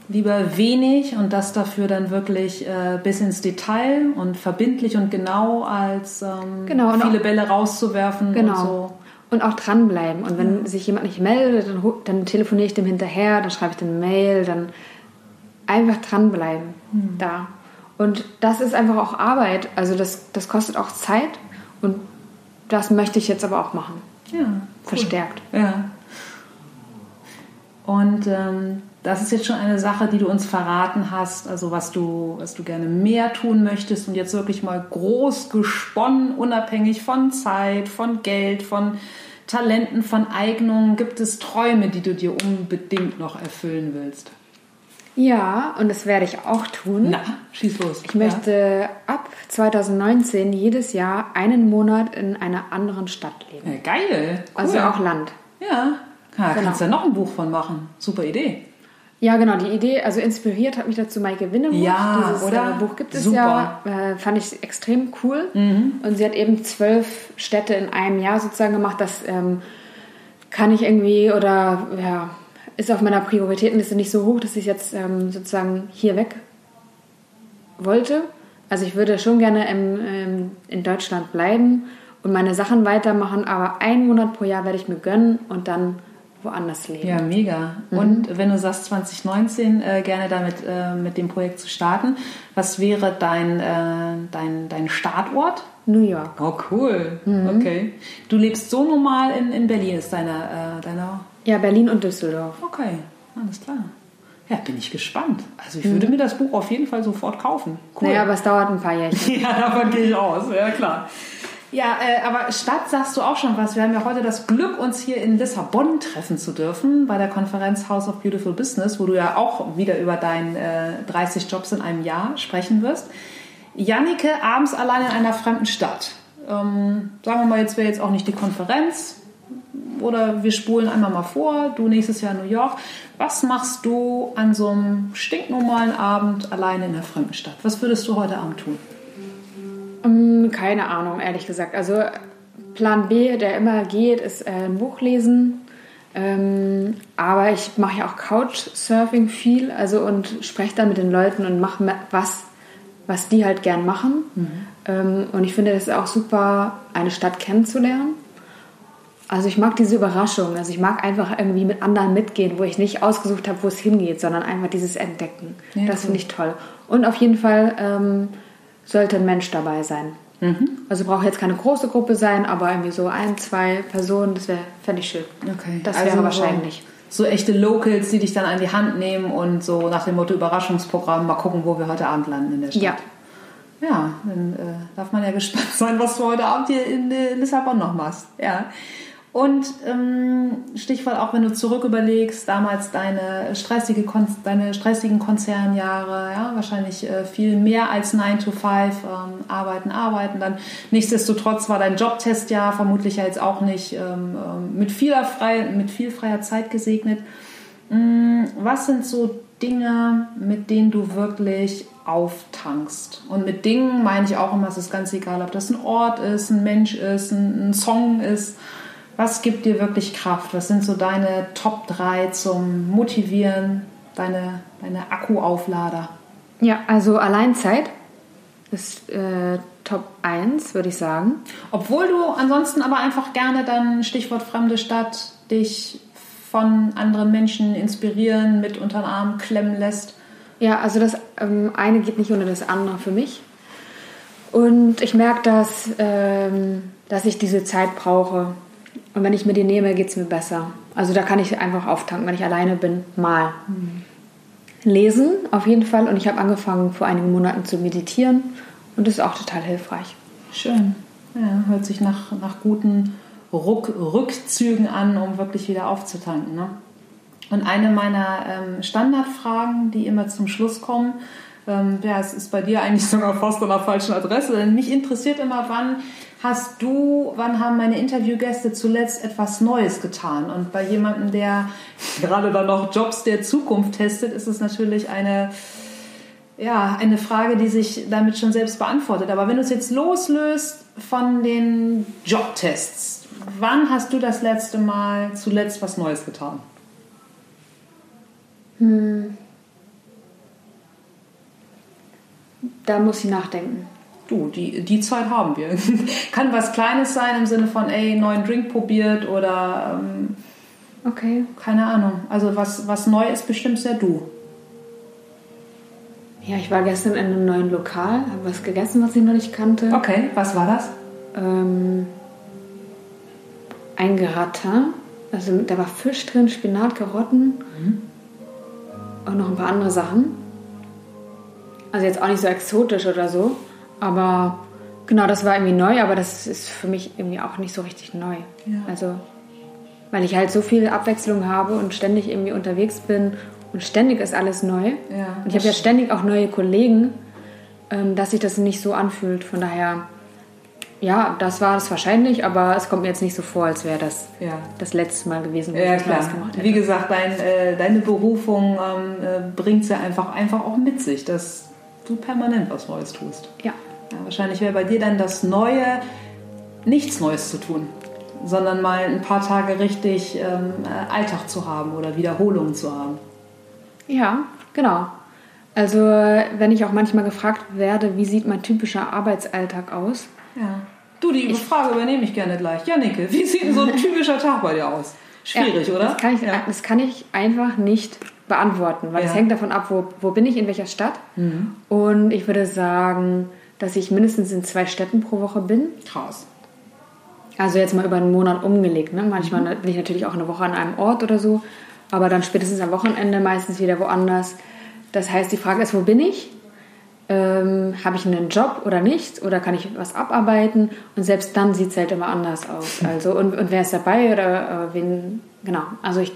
lieber wenig und das dafür dann wirklich äh, bis ins Detail und verbindlich und genau, als ähm, genau, viele auch, Bälle rauszuwerfen genau. und so. Und auch dranbleiben. Und wenn ja. sich jemand nicht meldet, dann, dann telefoniere ich dem hinterher, dann schreibe ich eine Mail, dann einfach dranbleiben. Hm. Da. Und das ist einfach auch Arbeit. Also das, das kostet auch Zeit und das möchte ich jetzt aber auch machen. Ja. Cool. Verstärkt. Ja. Und ähm, das ist jetzt schon eine Sache, die du uns verraten hast, also was du, was du gerne mehr tun möchtest und jetzt wirklich mal groß gesponnen, unabhängig von Zeit, von Geld, von Talenten, von Eignungen. Gibt es Träume, die du dir unbedingt noch erfüllen willst? Ja, und das werde ich auch tun. Na, schieß los. Ich möchte ja. ab 2019 jedes Jahr einen Monat in einer anderen Stadt leben. Ja, geil. Cool. Also auch Land. Ja, ja genau. kannst du ja noch ein Buch von machen. Super Idee. Ja, genau, die Idee, also inspiriert hat mich dazu Maike Winnemuth. Ja, Dieses oder? Äh, Buch gibt es Super. ja, äh, fand ich extrem cool. Mhm. Und sie hat eben zwölf Städte in einem Jahr sozusagen gemacht. Das ähm, kann ich irgendwie oder ja, ist auf meiner Prioritätenliste nicht so hoch, dass ich jetzt ähm, sozusagen hier weg wollte. Also ich würde schon gerne im, ähm, in Deutschland bleiben und meine Sachen weitermachen, aber einen Monat pro Jahr werde ich mir gönnen und dann woanders leben. Ja, mega. Mhm. Und wenn du sagst 2019 äh, gerne damit äh, mit dem Projekt zu starten, was wäre dein, äh, dein, dein Startort? New York. Oh, cool. Mhm. Okay. Du lebst so normal in, in Berlin, ist deine, äh, deine... Ja, Berlin und Düsseldorf. Okay, alles klar. Ja, bin ich gespannt. Also ich würde mhm. mir das Buch auf jeden Fall sofort kaufen. Cool. Naja, aber es dauert ein paar Jährchen. ja, davon gehe ich aus. Ja, klar. Ja, äh, aber Stadt sagst du auch schon was. Wir haben ja heute das Glück, uns hier in Lissabon treffen zu dürfen bei der Konferenz House of Beautiful Business, wo du ja auch wieder über deine äh, 30 Jobs in einem Jahr sprechen wirst. Jannike abends allein in einer fremden Stadt. Ähm, sagen wir mal, jetzt wäre jetzt auch nicht die Konferenz oder wir spulen einmal mal vor, du nächstes Jahr New York. Was machst du an so einem stinknormalen Abend alleine in einer fremden Stadt? Was würdest du heute Abend tun? Ähm, keine Ahnung, ehrlich gesagt. Also Plan B, der immer geht, ist äh, ein Buch lesen. Ähm, aber ich mache ja auch Couchsurfing viel, also und spreche dann mit den Leuten und mache was, was die halt gern machen. Mhm. Ähm, und ich finde es auch super, eine Stadt kennenzulernen. Also ich mag diese Überraschung. Also ich mag einfach irgendwie mit anderen mitgehen, wo ich nicht ausgesucht habe, wo es hingeht, sondern einfach dieses Entdecken. Ja, das finde ich toll. Und auf jeden Fall ähm, sollte ein Mensch dabei sein. Mhm. Also braucht jetzt keine große Gruppe sein, aber irgendwie so ein, zwei Personen, das wäre, fände ich schön. Okay. Das wäre also wahrscheinlich. So, so echte Locals, die dich dann an die Hand nehmen und so nach dem Motto Überraschungsprogramm mal gucken, wo wir heute Abend landen in der Stadt. Ja. Ja, dann äh, darf man ja gespannt sein, was du heute Abend hier in äh, Lissabon noch machst. Ja. Und ähm, Stichwort auch, wenn du zurück überlegst, damals deine, stressige Kon deine stressigen Konzernjahre, ja, wahrscheinlich äh, viel mehr als 9 to 5, ähm, arbeiten, arbeiten. Dann nichtsdestotrotz war dein Jobtestjahr vermutlich ja jetzt auch nicht ähm, ähm mit, vieler frei, mit viel freier Zeit gesegnet. Ähm, was sind so Dinge, mit denen du wirklich auftankst? Und mit Dingen meine ich auch immer, es ist ganz egal, ob das ein Ort ist, ein Mensch ist, ein, ein Song ist was gibt dir wirklich Kraft? Was sind so deine Top 3 zum Motivieren, deine, deine Akkuauflader? Ja, also Alleinzeit ist äh, Top 1, würde ich sagen. Obwohl du ansonsten aber einfach gerne dann, Stichwort fremde Stadt, dich von anderen Menschen inspirieren, mit unter den Arm klemmen lässt. Ja, also das ähm, eine geht nicht ohne das andere für mich. Und ich merke, dass, ähm, dass ich diese Zeit brauche. Und wenn ich mir die nehme, geht es mir besser. Also da kann ich einfach auftanken, wenn ich alleine bin, mal. Mhm. Lesen auf jeden Fall. Und ich habe angefangen vor einigen Monaten zu meditieren. Und das ist auch total hilfreich. Schön. Ja, hört sich nach, nach guten Ruck, Rückzügen an, um wirklich wieder aufzutanken. Ne? Und eine meiner ähm, Standardfragen, die immer zum Schluss kommen, ähm, ja, es ist bei dir eigentlich sogar fast an der falschen Adresse, denn mich interessiert immer, wann hast du, wann haben meine Interviewgäste zuletzt etwas Neues getan? Und bei jemandem, der gerade dann noch Jobs der Zukunft testet, ist es natürlich eine, ja, eine Frage, die sich damit schon selbst beantwortet. Aber wenn du es jetzt loslöst von den Jobtests, wann hast du das letzte Mal zuletzt was Neues getan? Hm. Da muss ich nachdenken du, die, die Zeit haben wir. Kann was Kleines sein im Sinne von, ey, neuen Drink probiert oder ähm, okay. keine Ahnung. Also was, was neu ist, bestimmt sehr du. Ja, ich war gestern in einem neuen Lokal, habe was gegessen, was ich noch nicht kannte. Okay, was war das? Ähm, ein Gratin. Also da war Fisch drin, Spinat, Karotten mhm. und noch ein paar andere Sachen. Also jetzt auch nicht so exotisch oder so. Aber genau, das war irgendwie neu, aber das ist für mich irgendwie auch nicht so richtig neu. Ja. Also, weil ich halt so viel Abwechslung habe und ständig irgendwie unterwegs bin und ständig ist alles neu. Ja, und ich habe ja ständig auch neue Kollegen, ähm, dass sich das nicht so anfühlt. Von daher, ja, das war es wahrscheinlich, aber es kommt mir jetzt nicht so vor, als wäre das ja. das letzte Mal gewesen, wo ja, ich Spaß gemacht hätte. Wie gesagt, dein, äh, deine Berufung ähm, äh, bringt sie einfach, einfach auch mit sich, dass du permanent was Neues tust. Ja. Ja, wahrscheinlich wäre bei dir dann das Neue, nichts Neues zu tun, sondern mal ein paar Tage richtig ähm, Alltag zu haben oder Wiederholungen zu haben. Ja, genau. Also, wenn ich auch manchmal gefragt werde, wie sieht mein typischer Arbeitsalltag aus? Ja. Du, die ich, Frage übernehme ich gerne gleich. Jannike, wie sieht so ein typischer Tag bei dir aus? Schwierig, ja, oder? Das kann, ich, ja. das kann ich einfach nicht beantworten, weil es hängt davon ab, wo, wo bin ich, in welcher Stadt. Mhm. Und ich würde sagen, dass ich mindestens in zwei Städten pro Woche bin. Krass. Also jetzt mal über einen Monat umgelegt. Ne? Manchmal mhm. bin ich natürlich auch eine Woche an einem Ort oder so, aber dann spätestens am Wochenende meistens wieder woanders. Das heißt, die Frage ist, wo bin ich? Ähm, Habe ich einen Job oder nicht? Oder kann ich was abarbeiten? Und selbst dann sieht es halt immer anders aus. Also, und, und wer ist dabei oder äh, wen, genau. Also ich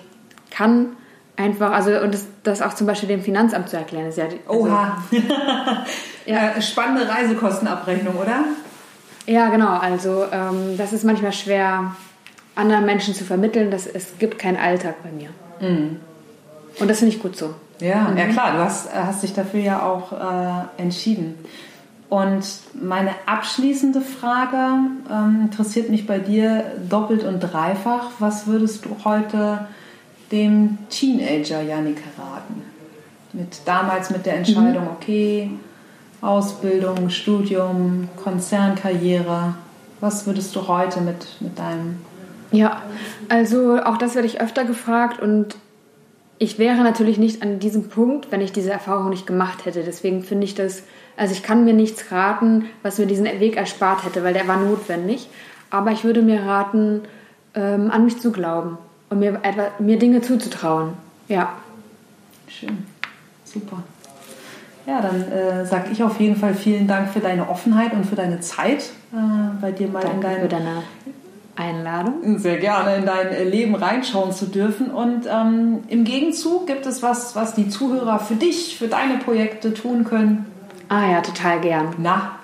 kann einfach, also und das, das auch zum Beispiel dem Finanzamt zu erklären, ist ja. Also, Oha. ja. Spannende Reisekostenabrechnung, oder? Ja, genau. Also ähm, das ist manchmal schwer, anderen Menschen zu vermitteln, dass es gibt keinen Alltag bei mir. Mhm. Und das finde ich gut so. Ja, mhm. ja klar, du hast, hast dich dafür ja auch äh, entschieden. Und meine abschließende Frage ähm, interessiert mich bei dir doppelt und dreifach. Was würdest du heute dem Teenager Janik raten? Mit, damals mit der Entscheidung, mhm. okay, Ausbildung, Studium, Konzernkarriere. Was würdest du heute mit, mit deinem... Ja, also auch das werde ich öfter gefragt und ich wäre natürlich nicht an diesem Punkt, wenn ich diese Erfahrung nicht gemacht hätte. Deswegen finde ich das, also ich kann mir nichts raten, was mir diesen Weg erspart hätte, weil der war notwendig. Aber ich würde mir raten, ähm, an mich zu glauben und mir, etwa, mir Dinge zuzutrauen. Ja. Schön. Super. Ja, dann äh, sage ich auf jeden Fall vielen Dank für deine Offenheit und für deine Zeit, äh, bei dir mal Danke in dein, für deine Einladung. Sehr gerne in dein äh, Leben reinschauen zu dürfen. Und ähm, im Gegenzug gibt es was, was die Zuhörer für dich, für deine Projekte tun können. Ah ja, total gern. Na?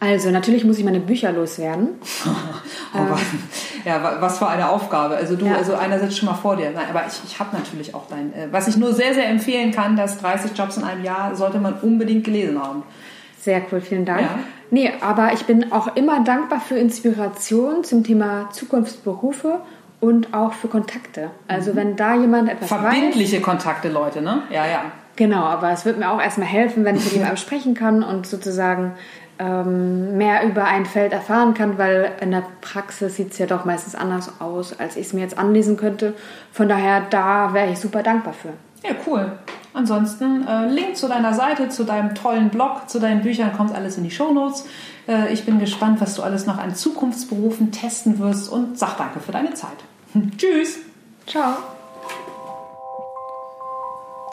Also natürlich muss ich meine Bücher loswerden. aber, ähm. ja, was für eine Aufgabe. Also du, ja. also einer sitzt schon mal vor dir. Nein, aber ich, ich habe natürlich auch dein, äh, was ich nur sehr, sehr empfehlen kann, dass 30 Jobs in einem Jahr sollte man unbedingt gelesen haben. Sehr cool, vielen Dank. Ja. Nee, aber ich bin auch immer dankbar für Inspiration zum Thema Zukunftsberufe und auch für Kontakte. Also mhm. wenn da jemand etwas Verbindliche weiß, Kontakte, Leute, ne? Ja, ja. Genau, aber es wird mir auch erstmal helfen, wenn ich mit jemandem sprechen kann und sozusagen ähm, mehr über ein Feld erfahren kann, weil in der Praxis sieht es ja doch meistens anders aus, als ich es mir jetzt anlesen könnte. Von daher, da wäre ich super dankbar für. Ja, cool. Ansonsten äh, Link zu deiner Seite, zu deinem tollen Blog, zu deinen Büchern kommt alles in die Shownotes. Äh, ich bin gespannt, was du alles noch an Zukunftsberufen testen wirst und sag danke für deine Zeit. Tschüss. Ciao.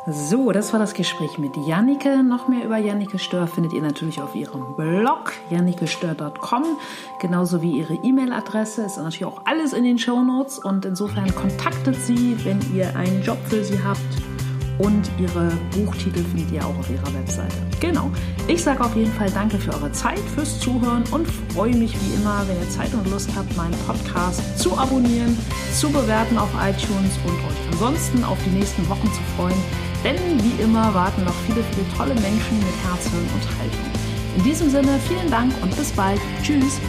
So, das war das Gespräch mit Jannike. Noch mehr über Jannike Stör findet ihr natürlich auf ihrem Blog jannikestör.com, genauso wie ihre E-Mail-Adresse. Ist natürlich auch alles in den Show Notes und insofern kontaktet sie, wenn ihr einen Job für sie habt und ihre Buchtitel findet ihr auch auf ihrer Webseite. Genau. Ich sage auf jeden Fall danke für eure Zeit, fürs Zuhören und freue mich wie immer, wenn ihr Zeit und Lust habt, meinen Podcast zu abonnieren, zu bewerten auf iTunes und euch ansonsten auf die nächsten Wochen zu freuen. Denn wie immer warten noch viele, viele tolle Menschen mit Herz, und Haltung. In diesem Sinne vielen Dank und bis bald. Tschüss.